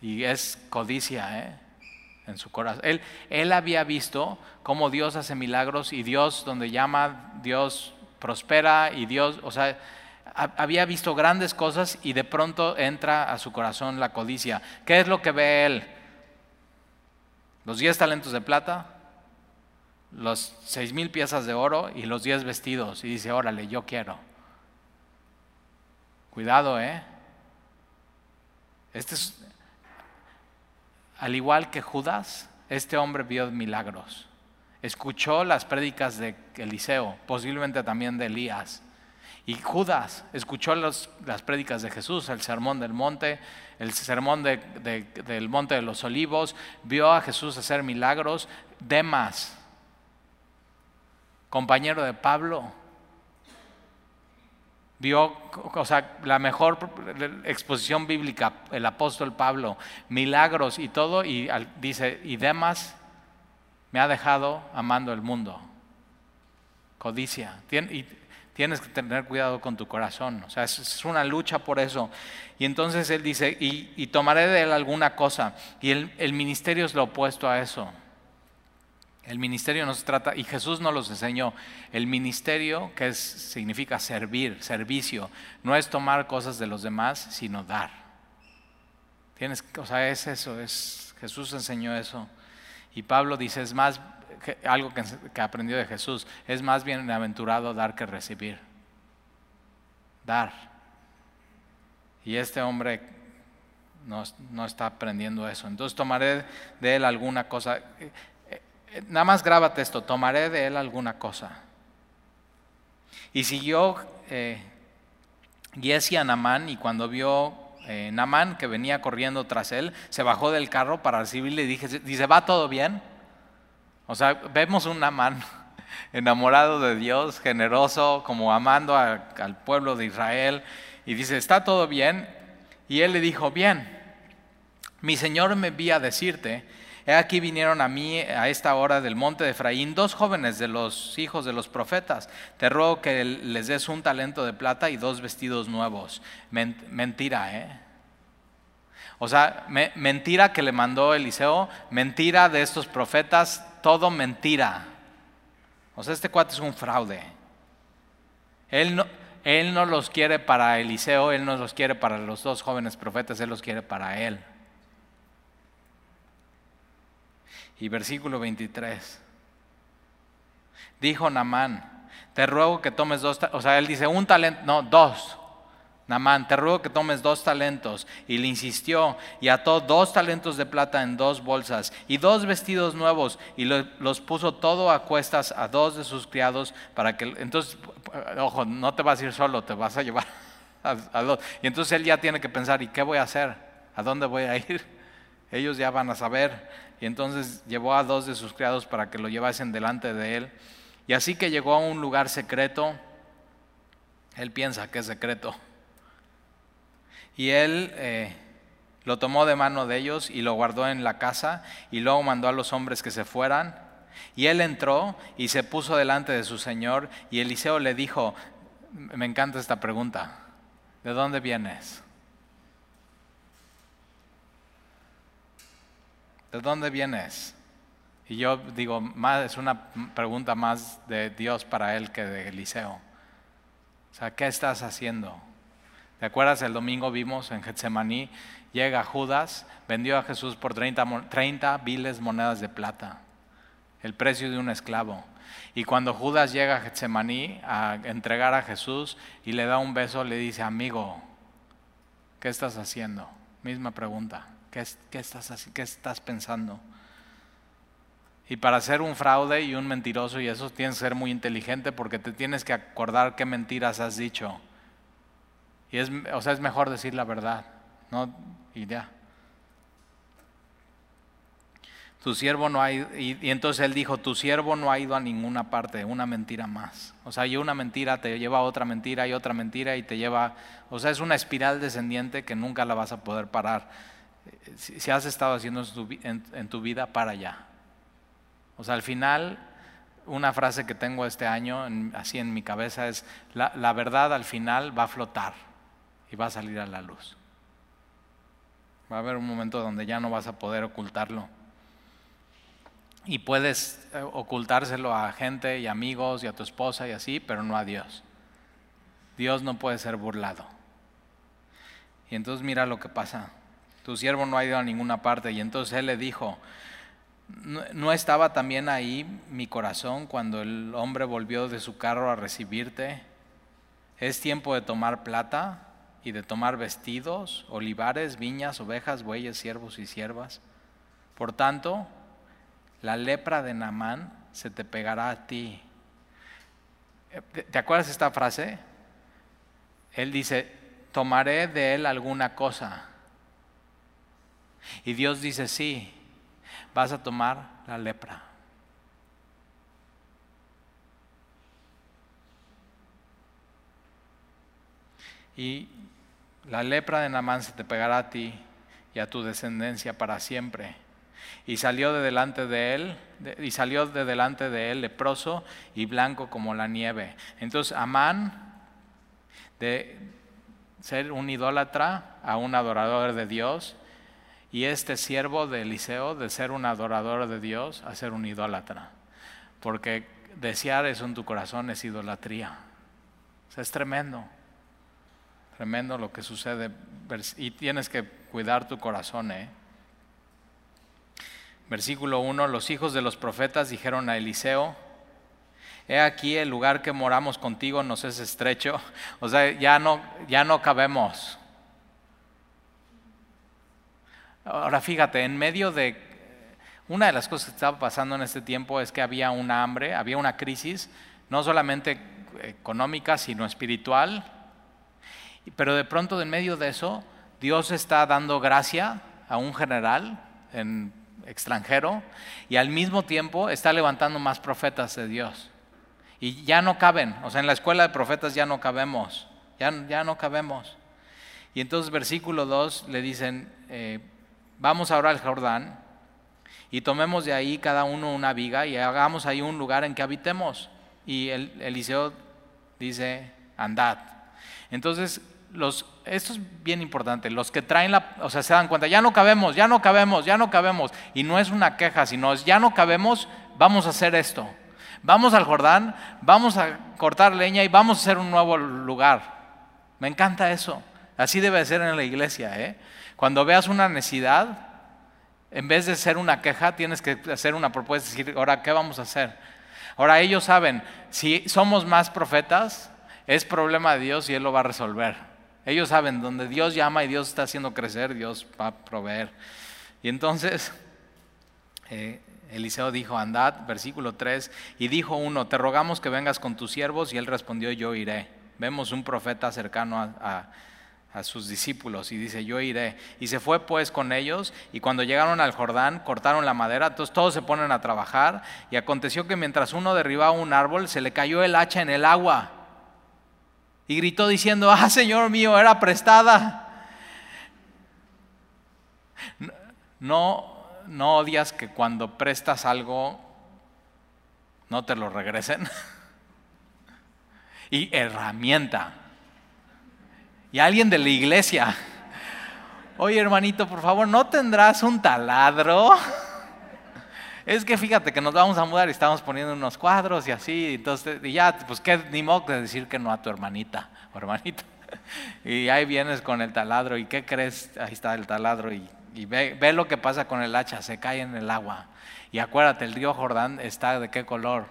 Y es codicia ¿eh? en su corazón. Él, él había visto cómo Dios hace milagros y Dios donde llama, Dios prospera y Dios, o sea, había visto grandes cosas y de pronto entra a su corazón la codicia. ¿Qué es lo que ve él? Los diez talentos de plata, los seis mil piezas de oro y los diez vestidos. Y dice, órale, yo quiero. Cuidado, ¿eh? Este es, al igual que Judas, este hombre vio milagros. Escuchó las prédicas de Eliseo, posiblemente también de Elías. Y Judas escuchó las prédicas de Jesús, el sermón del monte, el sermón del monte de los olivos, vio a Jesús hacer milagros. Demas, compañero de Pablo, vio, o sea, la mejor exposición bíblica, el apóstol Pablo, milagros y todo, y dice, y demás me ha dejado amando el mundo. Codicia. Tienes que tener cuidado con tu corazón. O sea, es, una lucha por eso. Y entonces él dice, y, tomaré de él alguna cosa. Y el ministerio es lo opuesto a eso. El ministerio no se trata, y Jesús nos los enseñó, el ministerio, que significa servir, servicio, no es tomar cosas de los demás, sino dar. Tienes, o sea, es eso, es, Jesús enseñó eso. Y Pablo dice, es más, algo que, que aprendió de Jesús, es más bienaventurado dar que recibir. Dar. Y este hombre no, no está aprendiendo eso. Entonces tomaré de él alguna cosa nada más grábate esto, tomaré de él alguna cosa. Y siguió eh, a Namán y cuando vio eh, Namán que venía corriendo tras él, se bajó del carro para recibirle y dije, dice, ¿va todo bien? O sea, vemos un Namán enamorado de Dios, generoso, como amando al pueblo de Israel, y dice, ¿está todo bien? Y él le dijo, bien, mi Señor me envía a decirte He aquí vinieron a mí a esta hora del monte de Efraín dos jóvenes de los hijos de los profetas. Te ruego que les des un talento de plata y dos vestidos nuevos. mentira, ¿eh? O sea, mentira que le mandó Eliseo, mentira de estos profetas, todo mentira. O sea, este cuate es un fraude. Él no, él no los quiere para Eliseo, él no los quiere para los dos jóvenes profetas, él los quiere para él. Y versículo 23. Dijo Namán, te ruego que tomes dos, o sea, él dice un talento, no, dos. Namán, te ruego que tomes dos talentos. Y le insistió y ató dos talentos de plata en dos bolsas y dos vestidos nuevos y los puso todo a cuestas a dos de sus criados para que, entonces, ojo, no te vas a ir solo, te vas a llevar a, a dos. Y entonces él ya tiene que pensar, ¿y qué voy a hacer? ¿A dónde voy a ir? Ellos ya van a saber. Y entonces llevó a dos de sus criados para que lo llevasen delante de él. Y así que llegó a un lugar secreto, él piensa que es secreto y él eh, lo tomó de mano de ellos y lo guardó en la casa y luego mandó a los hombres que se fueran. Y él entró y se puso delante de su señor y Eliseo le dijo, me encanta esta pregunta, ¿de dónde vienes? ¿De dónde vienes? Y yo digo, más, es una pregunta más de Dios para él que de Eliseo. O sea, ¿qué estás haciendo? ¿Te acuerdas? El domingo vimos en Getsemaní, llega Judas, vendió a Jesús por 30, 30 viles monedas de plata, el precio de un esclavo. Y cuando Judas llega a Getsemaní a entregar a Jesús y le da un beso, le dice, amigo, ¿qué estás haciendo? Misma pregunta, ¿qué, estás, qué estás pensando? Y para ser un fraude y un mentiroso y eso tienes que ser muy inteligente porque te tienes que acordar qué mentiras has dicho y es, o sea, es mejor decir la verdad, ¿no? Y ya. Tu siervo no ha ido, y, entonces él dijo, tu siervo no ha ido a ninguna parte, una mentira más. O sea, y una mentira te lleva a otra mentira y otra mentira y te lleva, o sea, es una espiral descendiente que nunca la vas a poder parar. Si, has estado haciendo en, tu vida, para allá. O sea, al final, una frase que tengo este año, así en mi cabeza, es, la verdad al final va a flotar y va a salir a la luz. Va a haber un momento donde ya no vas a poder ocultarlo. Y puedes eh, ocultárselo a gente y amigos y a tu esposa y así, pero no a Dios. Dios no puede ser burlado. Y entonces mira lo que pasa. Tu siervo no ha ido a ninguna parte. Y entonces él le dijo, ¿no estaba también ahí mi corazón cuando el hombre volvió de su carro a recibirte? ¿Es tiempo de tomar plata? Y de tomar vestidos, olivares, viñas, ovejas, bueyes, siervos y siervas. Por tanto, la lepra de Namán se te pegará a ti. ¿Te acuerdas esta frase? Él dice, tomaré de él alguna cosa. Y Dios dice, sí, vas a tomar la lepra. Y la lepra de Namán se te pegará a ti y a tu descendencia para siempre. Y salió de delante de él, y salió de delante de él leproso y blanco como la nieve. Entonces Amán, de ser un idólatra a un adorador de Dios, y este siervo de Eliseo, de ser un adorador de Dios, a ser un idólatra. Porque desear eso en tu corazón es idolatría. O sea, es tremendo. Tremendo lo que sucede. Y tienes que cuidar tu corazón. ¿eh? Versículo 1, los hijos de los profetas dijeron a Eliseo, he aquí el lugar que moramos contigo nos es estrecho, o sea, ya no, ya no cabemos. Ahora fíjate, en medio de... Una de las cosas que estaba pasando en este tiempo es que había una hambre, había una crisis, no solamente económica, sino espiritual, pero de pronto, en medio de eso, Dios está dando gracia a un general en extranjero y al mismo tiempo está levantando más profetas de Dios. Y ya no caben, o sea, en la escuela de profetas ya no cabemos, ya, ya no cabemos. Y entonces versículo 2 le dicen, eh, vamos ahora al Jordán y tomemos de ahí cada uno una viga y hagamos ahí un lugar en que habitemos. Y el, Eliseo dice, andad. Entonces esto es bien importante, los que traen la, o sea, se dan cuenta, ya no cabemos, ya no cabemos, ya no cabemos. Y no es una queja, sino es, ya no cabemos, vamos a hacer esto. Vamos al Jordán, vamos a cortar leña y vamos a hacer un nuevo lugar. Me encanta eso. Así debe ser en la iglesia. ¿eh? Cuando veas una necesidad, En vez de ser una queja, tienes que hacer una propuesta, decir, ahora, ¿qué vamos a hacer? Ahora ellos saben, si somos más profetas, es problema de Dios y Él lo va a resolver. Ellos saben, donde Dios llama y Dios está haciendo crecer, Dios va a proveer. Y entonces, eh, Eliseo dijo, andad, versículo 3, y dijo uno, te rogamos que vengas con tus siervos, y él respondió, yo iré. Vemos un profeta cercano a a sus discípulos y dice, yo iré. Y se fue pues con ellos y cuando llegaron al Jordán cortaron la madera, entonces todos se ponen a trabajar y aconteció que mientras uno derribaba un árbol se le cayó el hacha en el agua y gritó diciendo, ah Señor mío, era prestada. No, no odias que cuando prestas algo no te lo regresen. y herramienta y alguien de la iglesia. Oye, hermanito, por favor, ¿no tendrás un taladro? Es que fíjate que nos vamos a mudar y estamos poniendo unos cuadros y así, entonces, y ya, pues qué, ni modo de decir que no a tu hermanita o hermanito. Y ahí vienes con el taladro, ¿y qué crees? Ahí está el taladro, y, ve, ve, lo que pasa con el hacha, se cae en el agua. Y acuérdate, el río Jordán está de qué color?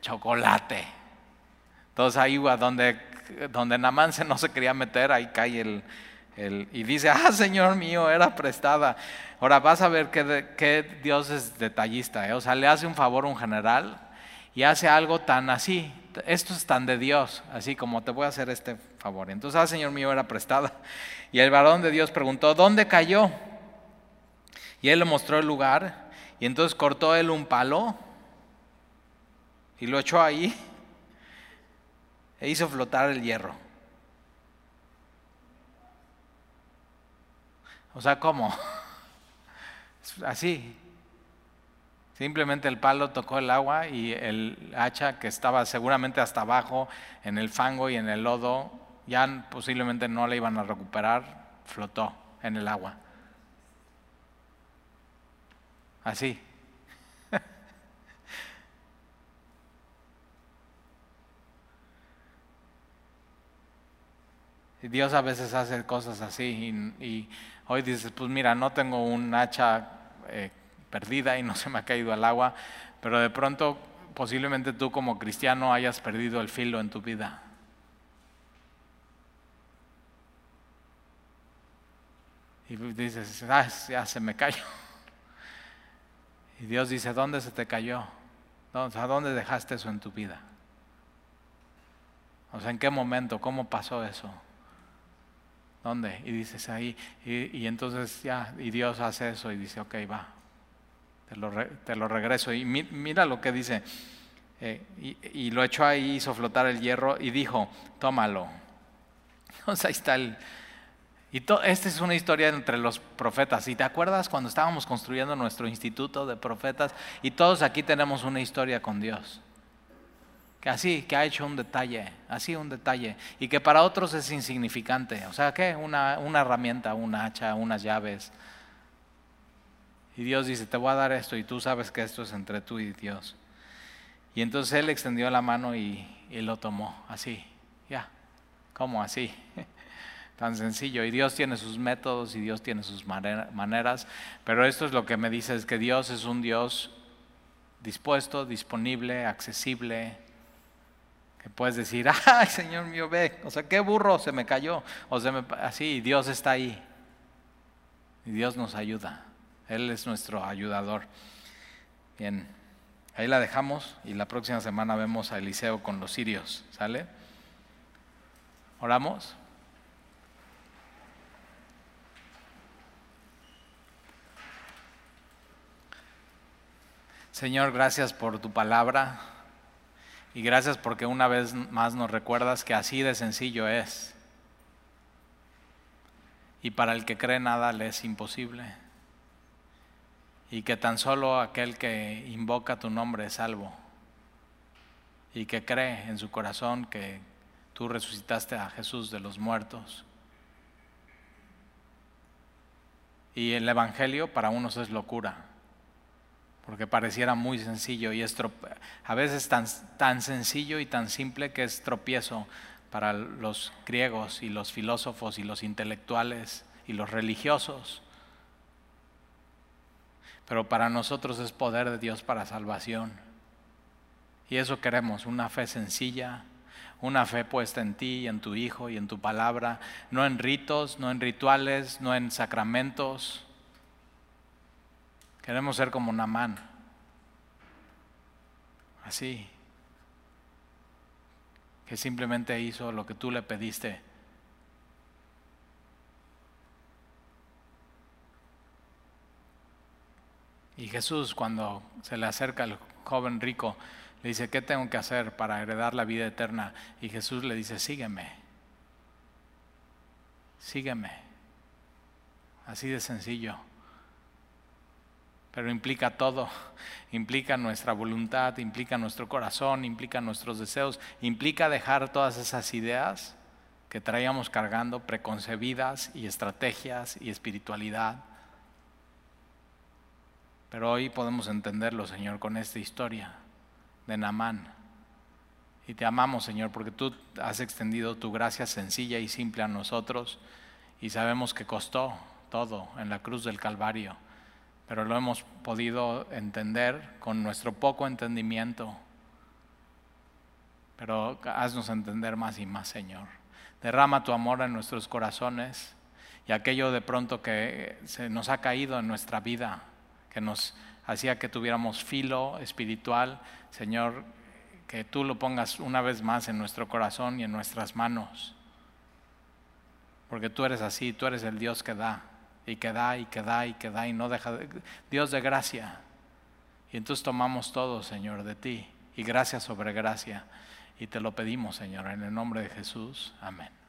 Chocolate. Entonces ahí donde donde Namán no se quería meter, ahí cae el, y dice, ah, Señor mío, era prestada. Ahora vas a ver que, Dios es detallista, ¿eh? o sea, le hace un favor a un general y hace algo tan así. Esto es tan de Dios, así como te voy a hacer este favor. Entonces, ah, Señor mío, era prestada. Y el varón de Dios preguntó, ¿dónde cayó? Y él le mostró el lugar y entonces cortó él un palo y lo echó ahí e hizo flotar el hierro. O sea, ¿cómo? Así. Simplemente el palo tocó el agua y el hacha que estaba seguramente hasta abajo en el fango y en el lodo, ya posiblemente no la iban a recuperar, flotó en el agua. Así. Dios a veces hace cosas así y, hoy dices, pues mira, no tengo un hacha eh, perdida y no se me ha caído al agua, pero de pronto posiblemente tú como cristiano hayas perdido el filo en tu vida. Y dices, ah, ya se me cayó. Y Dios dice, ¿dónde se te cayó? ¿A dónde dejaste eso en tu vida? O sea, ¿en qué momento? ¿Cómo pasó eso? ¿Dónde? Y dices ahí, y, entonces ya, y Dios hace eso y dice, ok, va, te lo, te lo regreso. Y mira lo que dice, eh, y, lo echó ahí, hizo flotar el hierro y dijo, tómalo. Entonces ahí está el... Y esta es una historia entre los profetas. ¿Y te acuerdas cuando estábamos construyendo nuestro instituto de profetas? Y todos aquí tenemos una historia con Dios que así, que ha hecho un detalle, así un detalle, y que para otros es insignificante. O sea, ¿qué? Una, una herramienta, un hacha, unas llaves. Y Dios dice, te voy a dar esto, y tú sabes que esto es entre tú y Dios. Y entonces Él extendió la mano y, y lo tomó, así, ya, ¿cómo así? Tan sencillo. Y Dios tiene sus métodos y Dios tiene sus maneras, pero esto es lo que me dice, es que Dios es un Dios dispuesto, disponible, accesible, puedes decir, ay Señor mío, ve, o sea, qué burro se me cayó, o se me, así, Dios está ahí. Y Dios nos ayuda. Él es nuestro ayudador. Bien, ahí la dejamos y la próxima semana vemos a Eliseo con los sirios, ¿sale? ¿Oramos? Señor, gracias por tu palabra. Y gracias porque una vez más nos recuerdas que así de sencillo es. Y para el que cree nada le es imposible. Y que tan solo aquel que invoca tu nombre es salvo. Y que cree en su corazón que tú resucitaste a Jesús de los muertos. Y el Evangelio para unos es locura porque pareciera muy sencillo y es a veces tan, tan sencillo y tan simple que es tropiezo para los griegos y los filósofos y los intelectuales y los religiosos. pero para nosotros es poder de Dios para salvación. Y eso queremos, una fe sencilla, una fe puesta en ti y en tu Hijo y en tu palabra, no en ritos, no en rituales, no en sacramentos. Queremos ser como Namán, así, que simplemente hizo lo que tú le pediste. Y Jesús cuando se le acerca al joven rico, le dice, ¿qué tengo que hacer para heredar la vida eterna? Y Jesús le dice, sígueme, sígueme. Así de sencillo. Pero implica todo, implica nuestra voluntad, implica nuestro corazón, implica nuestros deseos, implica dejar todas esas ideas que traíamos cargando, preconcebidas y estrategias y espiritualidad. Pero hoy podemos entenderlo, Señor, con esta historia de Namán. Y te amamos, Señor, porque tú has extendido tu gracia sencilla y simple a nosotros y sabemos que costó todo en la cruz del Calvario, pero lo hemos podido entender con nuestro poco entendimiento. Pero haznos entender más y más, Señor. Derrama tu amor en nuestros corazones y aquello de pronto que se nos ha caído en nuestra vida, que nos hacía que tuviéramos filo espiritual, Señor, que tú lo pongas una vez más en nuestro corazón y en nuestras manos. Porque tú eres así, tú eres el Dios que da, y que da, y que da, y que da, y no deja de... Dios de gracia. Y entonces tomamos todo, Señor, de ti, y gracia sobre gracia. Y te lo pedimos, Señor, en el nombre de Jesús. Amén.